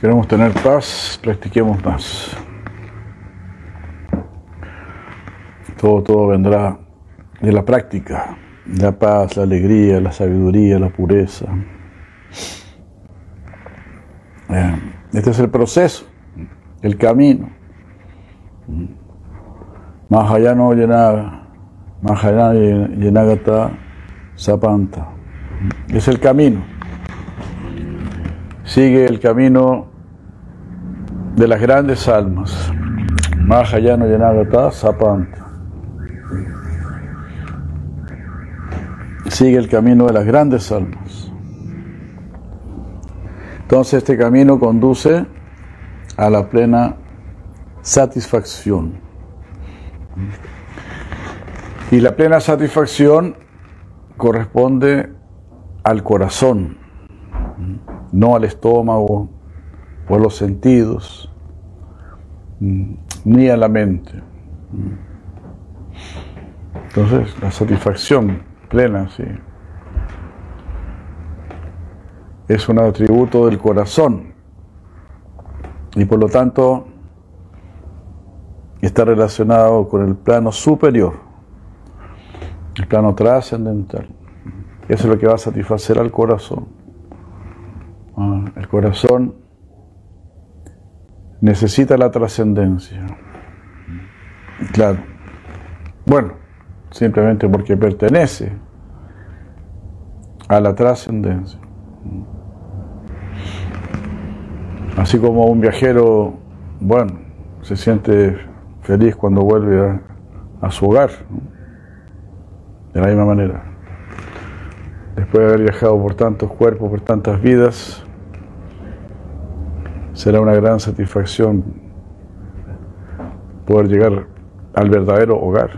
queremos tener paz, practiquemos más. Todo, todo vendrá de la práctica, la paz, la alegría, la sabiduría, la pureza. Este es el proceso, el camino. Mahayana Yenaga, Mahayana Yenagata Sapanta. Es el camino. Sigue el camino de las grandes almas. Mahayana Yenagata Sapanta. Sigue el camino de las grandes almas. Entonces este camino conduce a la plena satisfacción. Y la plena satisfacción corresponde al corazón, no al estómago a los sentidos, ni a la mente. Entonces, la satisfacción plena, sí, es un atributo del corazón y por lo tanto está relacionado con el plano superior, el plano trascendental. Eso es lo que va a satisfacer al corazón. Ah, el corazón necesita la trascendencia. Claro. Bueno, simplemente porque pertenece a la trascendencia. Así como un viajero, bueno, se siente feliz cuando vuelve a, su hogar, de la misma manera. Después de haber viajado por tantos cuerpos, por tantas vidas, será una gran satisfacción poder llegar al verdadero hogar.